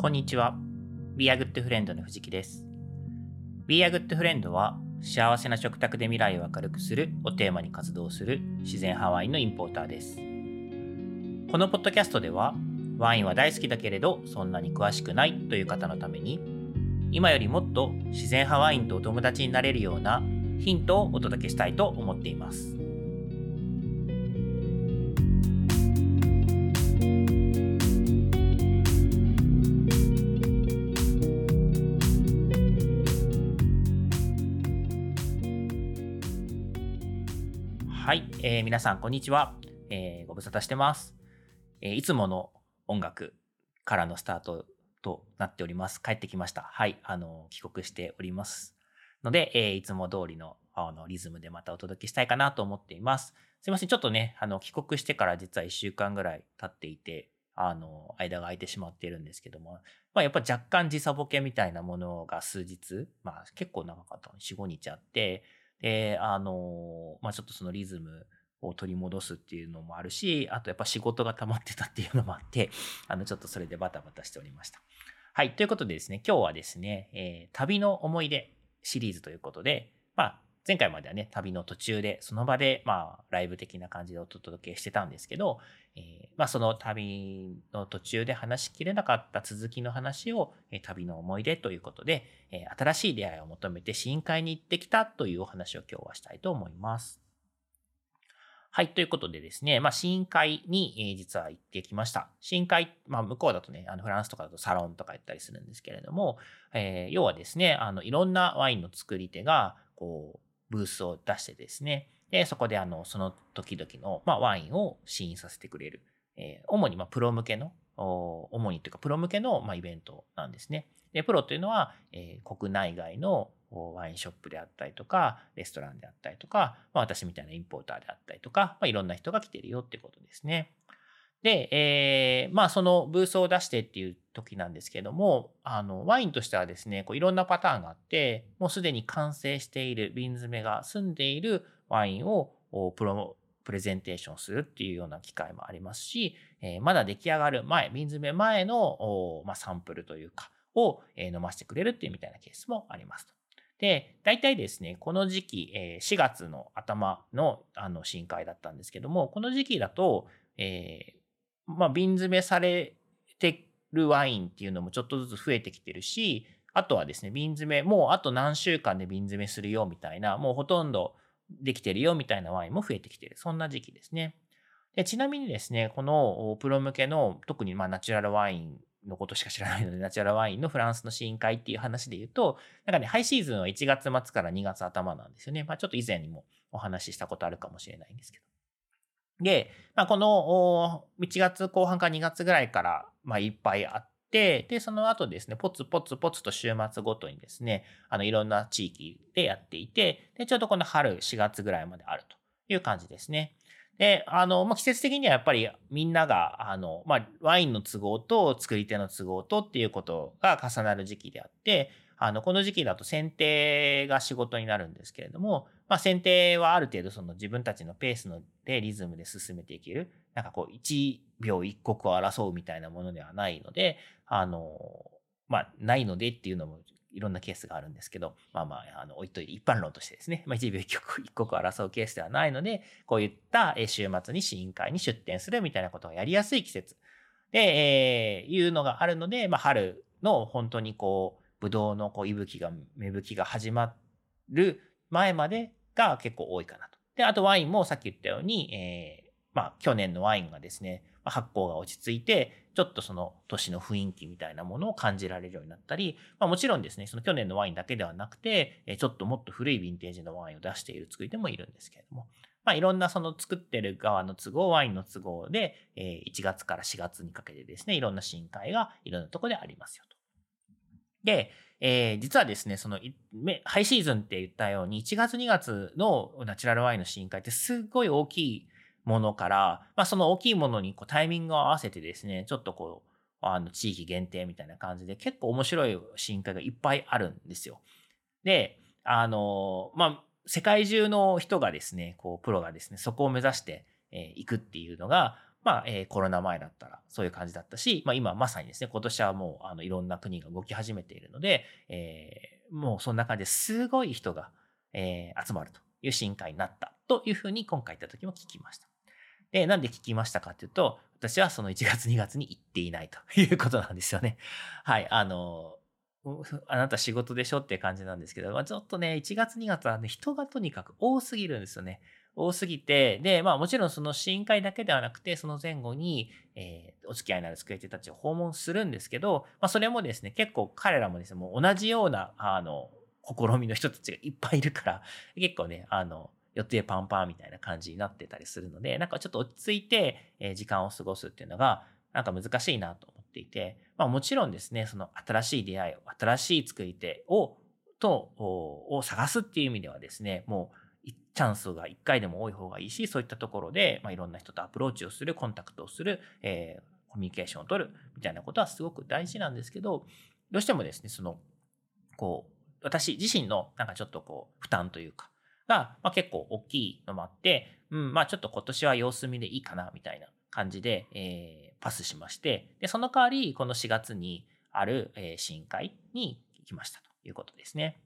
こんにちは。Be a Good Friend の藤木です。Be a Good Friend は幸せな食卓で未来を明るくするをテーマに活動する自然派ワインのインポーターです。このポッドキャストではワインは大好きだけれどそんなに詳しくないという方のために今よりもっと自然派ワインとお友達になれるようなヒントをお届けしたいと思っています。えー、皆さんこんにちは、えー、ご無沙汰してます、えー、いつもの音楽からのスタートとなっております。帰ってきました。はい、あの帰国しておりますので、え、いつも通りのあのリズムでまたお届けしたいかなと思っています。すいません、ちょっとね、あの帰国してから実は1週間ぐらい経っていて、あの間が空いてしまっているんですけども、まあ、やっぱ若干時差ボケみたいなものが数日、まあ結構長かったの4、5日あって、で、あの、まあ、ちょっとそのリズムを取り戻すっていうのもあるし、あとやっぱ仕事が溜まってたっていうのもあって、あの、ちょっとそれでバタバタしておりました。はい。ということでですね、今日はですね、えー、旅の思い出シリーズということで、まあ、前回まではね、旅の途中で、その場で、まあ、ライブ的な感じでお届けしてたんですけど、えー、まあ、その旅の途中で話しきれなかった続きの話を、えー、旅の思い出ということで、えー、新しい出会いを求めて深海に行ってきたというお話を今日はしたいと思います。はい。ということでですね、まあ、深海に、え、実は行ってきました。深海、まあ、向こうだとね、あのフランスとかだとサロンとか言ったりするんですけれども、えー、要はですね、あの、いろんなワインの作り手が、こう、ブースを出してですね、で、そこであの、その時々の、まあ、ワインを試飲させてくれる。えー、主にまプロ向けの、主にというかプロ向けのまイベントなんですね。で、プロというのは、えー、国内外のワインショップであったりとか、レストランであったりとか、まあ、私みたいなインポーターであったりとか、まあ、いろんな人が来てるよってことですね。で、えー、まあそのブースを出してっていう時なんですけども、あの、ワインとしてはですね、こういろんなパターンがあって、もうすでに完成している瓶詰めが済んでいるワインをプロプレゼンテーションするっていうような機会もありますし、えー、まだ出来上がる前、瓶詰め前の、まあ、サンプルというか、を、飲ませてくれるっていうみたいなケースもありますと。で、大体ですね、この時期、え4月の頭のあの深海だったんですけども、この時期だと、えー、まあ、瓶詰めされてるワインっていうのもちょっとずつ増えてきてるし、あとはですね、瓶詰め、もうあと何週間で瓶詰めするよみたいな、もうほとんどできてるよみたいなワインも増えてきてる。そんな時期ですね。でちなみにですね、このプロ向けの特にまあナチュラルワインのことしか知らないので、ナチュラルワインのフランスの試飲会っていう話で言うと、なんかね、ハイシーズンは1月末から2月頭なんですよね。まあちょっと以前にもお話ししたことあるかもしれないんですけど。で、まあ、この1月後半か2月ぐらいから、まあ、いっぱいあって、で、その後ですね、ポツポツポツと週末ごとにですね、あの、いろんな地域でやっていて、で、ちょうどこの春4月ぐらいまであるという感じですね。で、あの、まあ、季節的にはやっぱりみんなが、あの、まあ、ワインの都合と作り手の都合とっていうことが重なる時期であって、あの、この時期だと剪定が仕事になるんですけれども、まあ、剪定はある程度その自分たちのペースでリズムで進めていける、なんかこう、1秒1刻を争うみたいなものではないので、あの、まあ、ないのでっていうのもいろんなケースがあるんですけど、まあまあ、あの、置いといて、一般論としてですね、まあ、1秒一刻、一刻争うケースではないので、こういった週末に試飲会に出店するみたいなことがやりやすい季節で、えー、いうのがあるので、まあ、春の本当にこう、ブドウのこう、息吹が、芽吹きが始まる前までが結構多いかなと。で、あとワインもさっき言ったように、えー、まあ、去年のワインがですね、発酵が落ち着いて、ちょっとその年の雰囲気みたいなものを感じられるようになったり、まあ、もちろんですね、その去年のワインだけではなくて、ちょっともっと古いヴィンテージのワインを出している作り手もいるんですけれども、まあ、いろんなその作ってる側の都合、ワインの都合で、1月から4月にかけてですね、いろんな深海がいろんなところでありますよと。で、えー、実はですね、その、ハイシーズンって言ったように、1月2月のナチュラルワインの深海ってすごい大きいものから、まあ、その大きいものにこうタイミングを合わせてですね、ちょっとこう、あの、地域限定みたいな感じで、結構面白い深海がいっぱいあるんですよ。で、あの、まあ、世界中の人がですね、こう、プロがですね、そこを目指して、えー、くっていうのが、まあ、えー、コロナ前だったらそういう感じだったし、まあ、今まさにですね、今年はもうあのいろんな国が動き始めているので、えー、もうそんな感じですごい人が、えー、集まるという深海になったというふうに今回行った時も聞きました。で、なんで聞きましたかっていうと、私はその1月2月に行っていないということなんですよね。はい、あの、あなた仕事でしょって感じなんですけど、まあ、ちょっとね、1月2月はね、人がとにかく多すぎるんですよね。多すぎて、で、まあもちろんその試飲会だけではなくて、その前後に、えー、お付き合いのある作り手たちを訪問するんですけど、まあそれもですね、結構彼らもですね、もう同じような、あの、試みの人たちがいっぱいいるから、結構ね、あの、予定パンパンみたいな感じになってたりするので、なんかちょっと落ち着いて、え、時間を過ごすっていうのが、なんか難しいなと思っていて、まあもちろんですね、その新しい出会いを、新しい作り手を、と、を探すっていう意味ではですね、もうチャンスが1回でも多い方がいいし、そういったところで、まあ、いろんな人とアプローチをする、コンタクトをする、えー、コミュニケーションを取るみたいなことはすごく大事なんですけど、どうしてもですね、その、こう、私自身のなんかちょっとこう、負担というか、が、まあ、結構大きいのもあって、うん、まあちょっと今年は様子見でいいかな、みたいな感じで、えー、パスしまして、で、その代わり、この4月にある、えー、深海に行きましたということですね。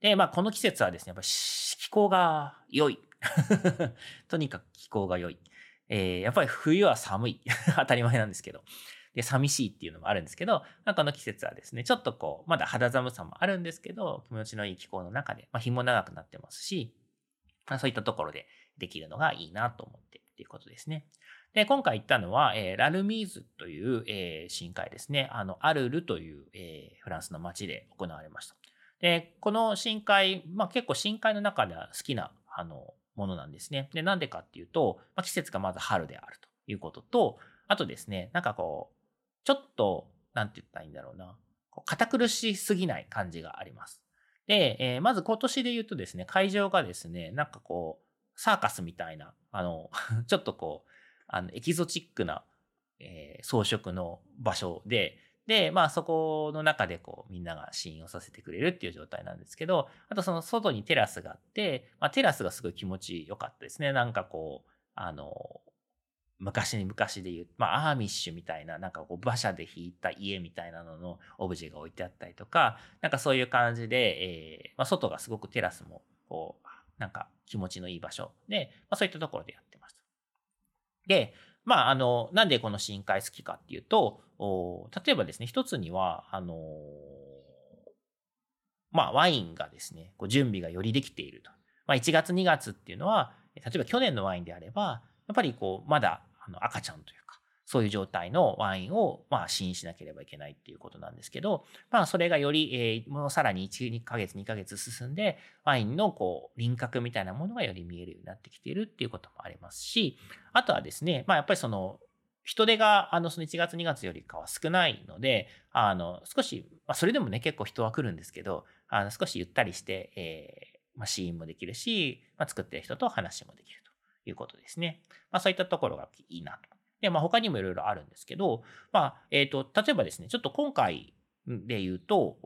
で、まあ、この季節はですね、やっぱ気候が良い。とにかく気候が良い。えー、やっぱり冬は寒い。当たり前なんですけど。で、寂しいっていうのもあるんですけど、まあ、この季節はですね、ちょっとこう、まだ肌寒さもあるんですけど、気持ちのいい気候の中で、まあ、日も長くなってますし、そういったところでできるのがいいなと思ってっていうことですね。で、今回行ったのは、えー、ラルミーズという、えー、深海ですね。あの、アルルという、えー、フランスの街で行われました。で、この深海、まあ結構深海の中では好きな、あの、ものなんですね。で、なんでかっていうと、まあ、季節がまず春であるということと、あとですね、なんかこう、ちょっと、なんて言ったらいいんだろうな、こう堅苦しすぎない感じがあります。で、えー、まず今年で言うとですね、会場がですね、なんかこう、サーカスみたいな、あの、ちょっとこう、あの、エキゾチックな、えー、装飾の場所で、で、まあそこの中でこうみんなが試飲をさせてくれるっていう状態なんですけど、あとその外にテラスがあって、まあテラスがすごい気持ちよかったですね。なんかこう、あの、昔に昔で言う、まあアーミッシュみたいな、なんかこう馬車で引いた家みたいなののオブジェが置いてあったりとか、なんかそういう感じで、えー、まあ外がすごくテラスもこう、なんか気持ちのいい場所で、まあそういったところでやってました。で、まあ、あの、なんでこの深海好きかっていうと、お例えばですね、一つには、あの、まあ、ワインがですね、こう準備がよりできていると。まあ、1月2月っていうのは、例えば去年のワインであれば、やっぱりこう、まだあの赤ちゃんというかそういう状態のワインを、まあ、試飲しなければいけないっていうことなんですけど、まあ、それがより、えー、もうさらに1、2ヶ月、2ヶ月進んで、ワインのこう、輪郭みたいなものがより見えるようになってきているっていうこともありますし、あとはですね、まあ、やっぱりその、人手が、あの、その1月、2月よりかは少ないので、あの、少し、まあ、それでもね、結構人は来るんですけど、あの、少しゆったりして、えー、まあ、試飲もできるし、まあ、作ってる人と話もできるいうことですね。まあ、そういったところがいいなとで、まあ、他にもいろいろあるんですけど、まあ、えっ、ー、と、例えばですね、ちょっと今回で言うと、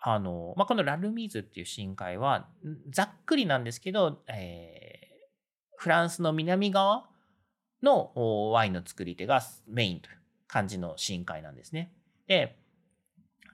あの、まあ、このラルミーズっていう深海は、ざっくりなんですけど、えー、フランスの南側のワインの作り手がメインという感じの深海なんですね。で、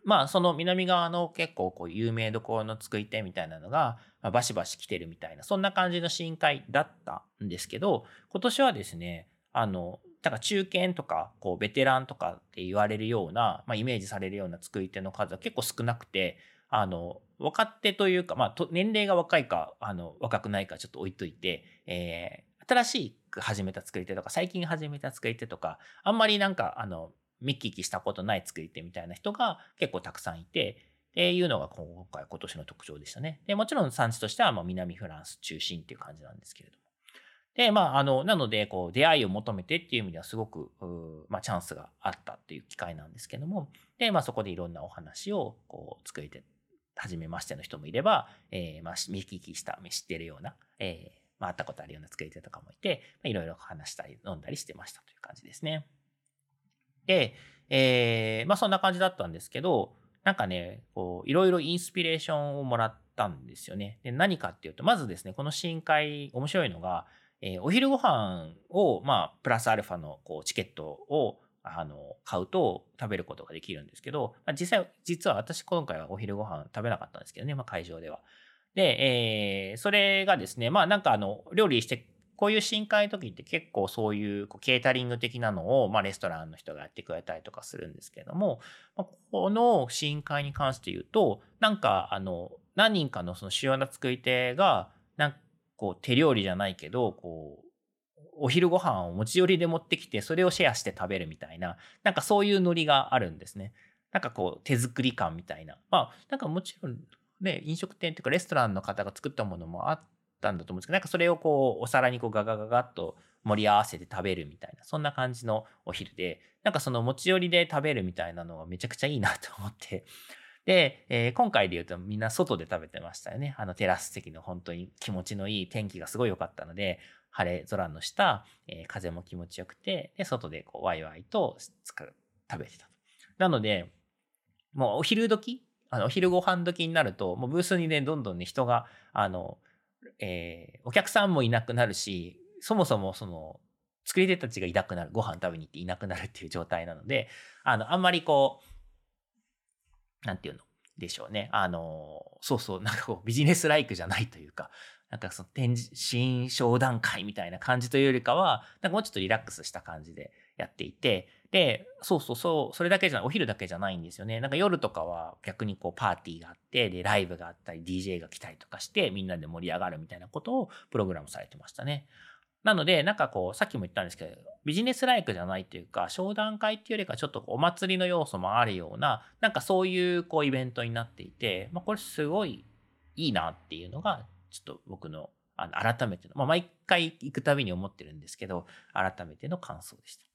まあ、その南側の結構こう有名どころの作り手みたいなのが、ま、バシバシ来てるみたいな、そんな感じの深海だったんですけど、今年はですね、あの、だから中堅とか、こう、ベテランとかって言われるような、まあ、イメージされるような作り手の数は結構少なくて、あの、若手というか、まあ、年齢が若いか、あの、若くないかちょっと置いといて、えー、新しく始めた作り手とか、最近始めた作り手とか、あんまりなんか、あの、見聞きしたことない作り手みたいな人が結構たくさんいて、っていうのが今回今年の特徴でしたね。で、もちろん産地としてはまあ南フランス中心っていう感じなんですけれども。で、まあ、あの、なので、こう、出会いを求めてっていう意味ではすごく、まあ、チャンスがあったっていう機会なんですけども、で、まあ、そこでいろんなお話を、こう、作りて、初めましての人もいれば、えー、まあ、見聞きした、知ってるような、えー、まあ、会ったことあるような作り手とかもいて、まあ、いろいろ話したり、飲んだりしてましたという感じですね。で、えー、まあ、そんな感じだったんですけど、なんかね、こう、いろいろインスピレーションをもらったんですよね。で、何かっていうと、まずですね、この深海、面白いのが、えー、お昼ご飯を、まあ、プラスアルファのこうチケットをあの買うと食べることができるんですけど、まあ、実際、実は私今回はお昼ご飯食べなかったんですけどね、まあ、会場では。で、えー、それがですね、まあなんかあの、料理してこういう深海の時って結構そういうこうケータリング的なのを、まあ、レストランの人がやってくれたりとかするんですけども、まあ、この深海に関して言うと、なんかあの、何人かのその主要な作り手が、なんかこう手料理じゃないけど、こう、お昼ご飯を持ち寄りで持ってきて、それをシェアして食べるみたいな、なんかそういうノリがあるんですね。なんかこう手作り感みたいな。まあ、なんかもちろんね、飲食店というかレストランの方が作ったものもあっったんだと思うんですけど、なんかそれをこう、お皿にこうガガガガッと盛り合わせて食べるみたいな、そんな感じのお昼で、なんかその持ち寄りで食べるみたいなのがめちゃくちゃいいなと思って、で、えー、今回で言うとみんな外で食べてましたよね。あのテラス席の本当に気持ちのいい天気がすごい良かったので、晴れ空の下、えー、風も気持ちよくて、で、外でこうワイワイと食べてたと。なので、もうお昼時あの、お昼ご飯時になると、もうブースにね、どんどんね、人が、あの、えー、お客さんもいなくなるし、そもそもその、作り手たちがいなくなる、ご飯食べに行っていなくなるっていう状態なので、あの、あんまりこう、なんていうの？でしょうね。あの、そうそう、なんかこう、ビジネスライクじゃないというか、なんかその展示、新商談会みたいな感じというよりかは、なんかもうちょっとリラックスした感じでやっていて、で、そうそうそう、それだけじゃない、お昼だけじゃないんですよね。なんか夜とかは逆にこうパーティーがあって、で、ライブがあったり、DJ が来たりとかして、みんなで盛り上がるみたいなことをプログラムされてましたね。なので、なんかこう、さっきも言ったんですけど、ビジネスライクじゃないというか、商談会っていうよりかちょっとお祭りの要素もあるような、なんかそういうこうイベントになっていて、まあこれすごいいいなっていうのが、ちょっと僕のあの改めての、まあ毎回行くたびに思ってるんですけど、改めての感想でした。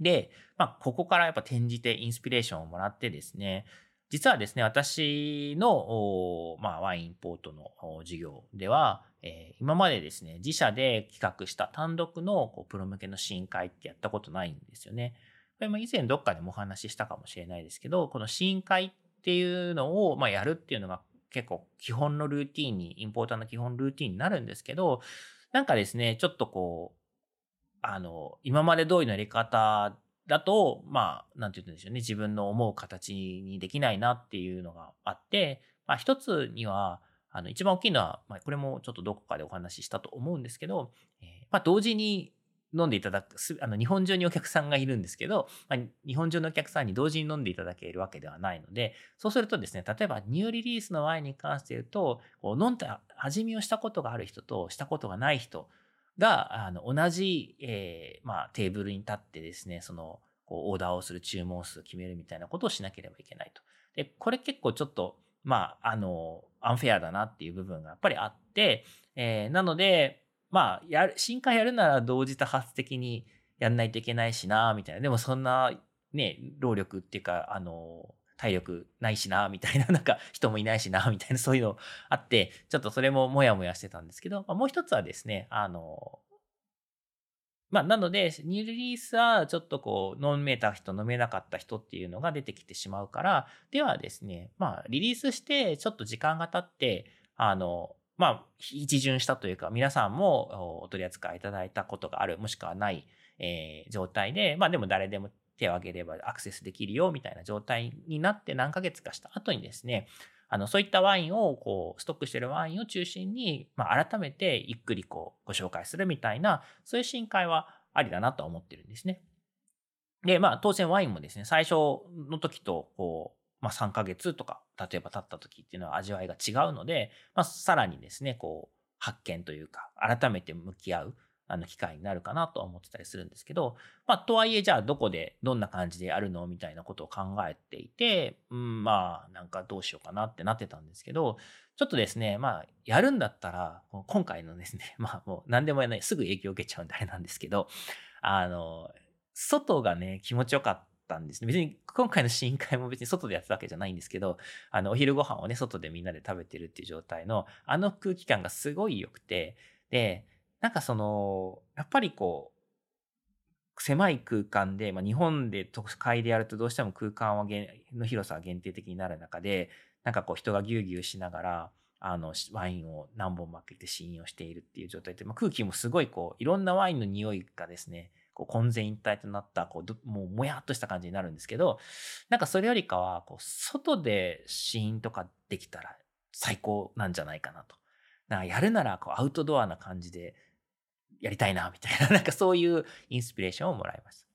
で、まあ、ここからやっぱ転じてインスピレーションをもらってですね、実はですね、私の、まあ、ワインポートの授業では、えー、今までですね、自社で企画した単独のこうプロ向けの深海ってやったことないんですよね。これも以前どっかでもお話ししたかもしれないですけど、この深海っていうのを、まあ、やるっていうのが結構基本のルーティンに、インポーターの基本ルーティンになるんですけど、なんかですね、ちょっとこう、あの、今まで通りのやり方だと、まあ、なんて言うんでしょうね、自分の思う形にできないなっていうのがあって、まあ、一つには、あの、一番大きいのは、まあ、これもちょっとどこかでお話ししたと思うんですけど、えー、まあ、同時に飲んでいただく、あの、日本中にお客さんがいるんですけど、まあ、日本中のお客さんに同時に飲んでいただけるわけではないので、そうするとですね、例えばニューリリースのワインに関して言うと、こう飲んだ、味見をしたことがある人としたことがない人が、あの、同じ、えー、まあ、テーブルに立ってですね、その、こう、オーダーをする注文数を決めるみたいなことをしなければいけないと。で、これ結構ちょっと、まあ、あの、アンフェアだなっていう部分がやっぱりあって、えー、なので、まあ、やる、新刊やるなら同時多発的にやんないといけないしな、みたいな。でもそんな、ね、労力っていうか、あの、体力ないしな、みたいな、なんか人もいないしな、みたいな、そういうのあって、ちょっとそれももやもやしてたんですけど、まあ、もう一つはですね、あの、まあ、なので、ニューリリースはちょっとこう、飲めた人、飲めなかった人っていうのが出てきてしまうから、ではですね、まあ、リリースして、ちょっと時間が経って、あの、まあ、一巡したというか、皆さんもお取り扱いいただいたことがある、もしくはない、えー、状態で、まあでも誰でも手を挙げればアクセスできるよみたいな状態になって何ヶ月かした後にですね、あの、そういったワインを、こう、ストックしてるワインを中心に、まあ、改めてゆっくりこう、ご紹介するみたいな、そういう深海はありだなとは思ってるんですね。で、まあ、当然ワインもですね、最初の時と、こう、まあ、3ヶ月とか、例えば経った時っていうのは味わいが違うので、まあ、さらにですね、こう、発見というか、改めて向き合う、あの機会になるかなと思ってたりするんですけど、まあ、とはいえ、じゃあどこでどんな感じでやるのみたいなことを考えていて、うん、まあ、なんかどうしようかなってなってたんですけど、ちょっとですね、まあ、やるんだったら、今回のですね、まあもう何でもやない、すぐ影響を受けちゃうんであれなんですけど、あの、外がね、気持ちよかったんですね。別に今回の試飲会も別に外でやってたわけじゃないんですけど、あの、お昼ご飯をね、外でみんなで食べてるっていう状態の、あの空気感がすごい良くて、で、なんかその、やっぱりこう、狭い空間で、まあ、日本で都会でやるとどうしても空間はの広さは限定的になる中で、なんかこう人がぎゅうぎゅうしながら、あの、ワインを何本も開けて試飲をしているっていう状態で、まあ、空気もすごいこう、いろんなワインの匂いがですね、こう混然一体となった、こう、もうもやっとした感じになるんですけど、なんかそれよりかは、こう、外で試飲とかできたら最高なんじゃないかなと。なんかやるなら、こう、アウトドアな感じでやりたいな、みたいな、なんかそういうインスピレーションをもらいました。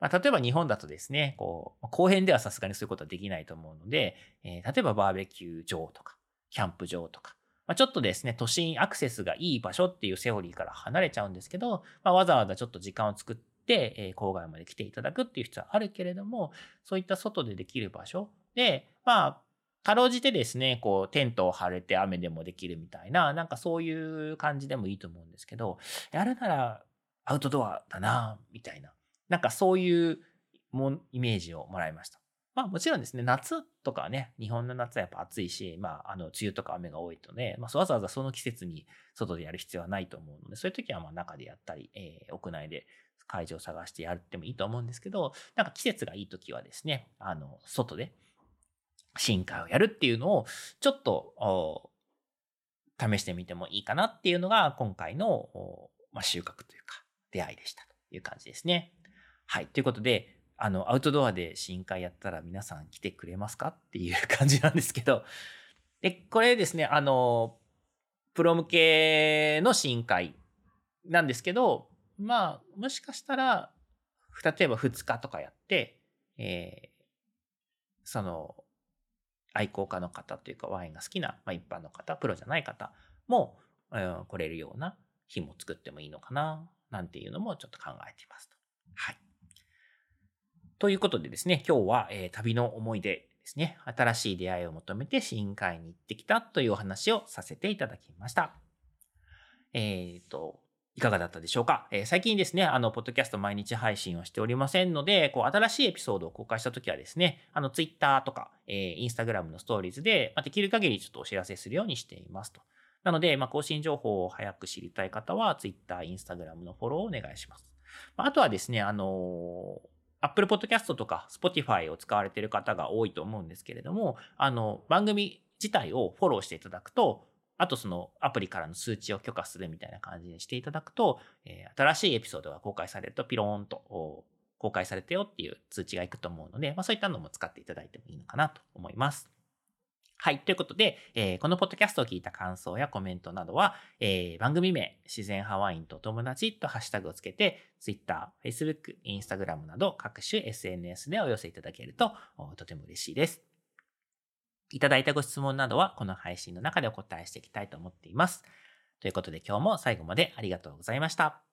まあ、例えば日本だとですね、こう、後編ではさすがにそういうことはできないと思うので、えー、例えばバーベキュー場とか、キャンプ場とか、まあ、ちょっとですね、都心アクセスがいい場所っていうセオリーから離れちゃうんですけど、まあ、わざわざちょっと時間を作って、えー、郊外まで来ていただくっていう必要はあるけれども、そういった外でできる場所で、まあ、かろうじてですね、こう、テントを張れて雨でもできるみたいな、なんかそういう感じでもいいと思うんですけど、やるならアウトドアだな、みたいな。なんかそういうもイメージをもらいました。まあもちろんですね、夏とかね、日本の夏はやっぱ暑いし、まああの梅雨とか雨が多いとね、まあわざわざその季節に外でやる必要はないと思うので、そういう時はまあ中でやったり、えー、屋内で会場を探してやってもいいと思うんですけど、なんか季節がいい時はですね、あの、外で深海をやるっていうのをちょっと試してみてもいいかなっていうのが今回の、まあ、収穫というか出会いでしたという感じですね。はい。ということで、あの、アウトドアで深海やったら皆さん来てくれますかっていう感じなんですけど、で、これですね、あの、プロ向けの深海なんですけど、まあ、もしかしたら、例えば2日とかやって、えー、その、愛好家の方というかワインが好きな、まあ、一般の方、プロじゃない方も、うん、来れるような日も作ってもいいのかな、なんていうのもちょっと考えていますと。はい。ということでですね、今日は、えー、旅の思い出ですね、新しい出会いを求めて深海に行ってきたというお話をさせていただきました。えっ、と、いかがだったでしょうか、えー、最近ですね、あの、ポッドキャスト毎日配信をしておりませんので、こう、新しいエピソードを公開したときはですね、あの、ツイッターとか、えー、インスタグラムのストーリーズで、まあ、できる限りちょっとお知らせするようにしていますと。なので、まあ、更新情報を早く知りたい方は、ツイッター、インスタグラムのフォローをお願いします。まあとはですね、あの Apple Podcast とか Spotify を使われている方が多いと思うんですけれども、あの、番組自体をフォローしていただくと、あとそのアプリからの通知を許可するみたいな感じにしていただくと、えー、新しいエピソードが公開されるとピローンと公開されたよっていう通知がいくと思うので、まあ、そういったのも使っていただいてもいいのかなと思います。はい。ということで、えー、このポッドキャストを聞いた感想やコメントなどは、えー、番組名、自然派ワインと友達とハッシュタグをつけて、Twitter、Facebook、Instagram など各種 SNS でお寄せいただけるととても嬉しいです。いただいたご質問などはこの配信の中でお答えしていきたいと思っています。ということで今日も最後までありがとうございました。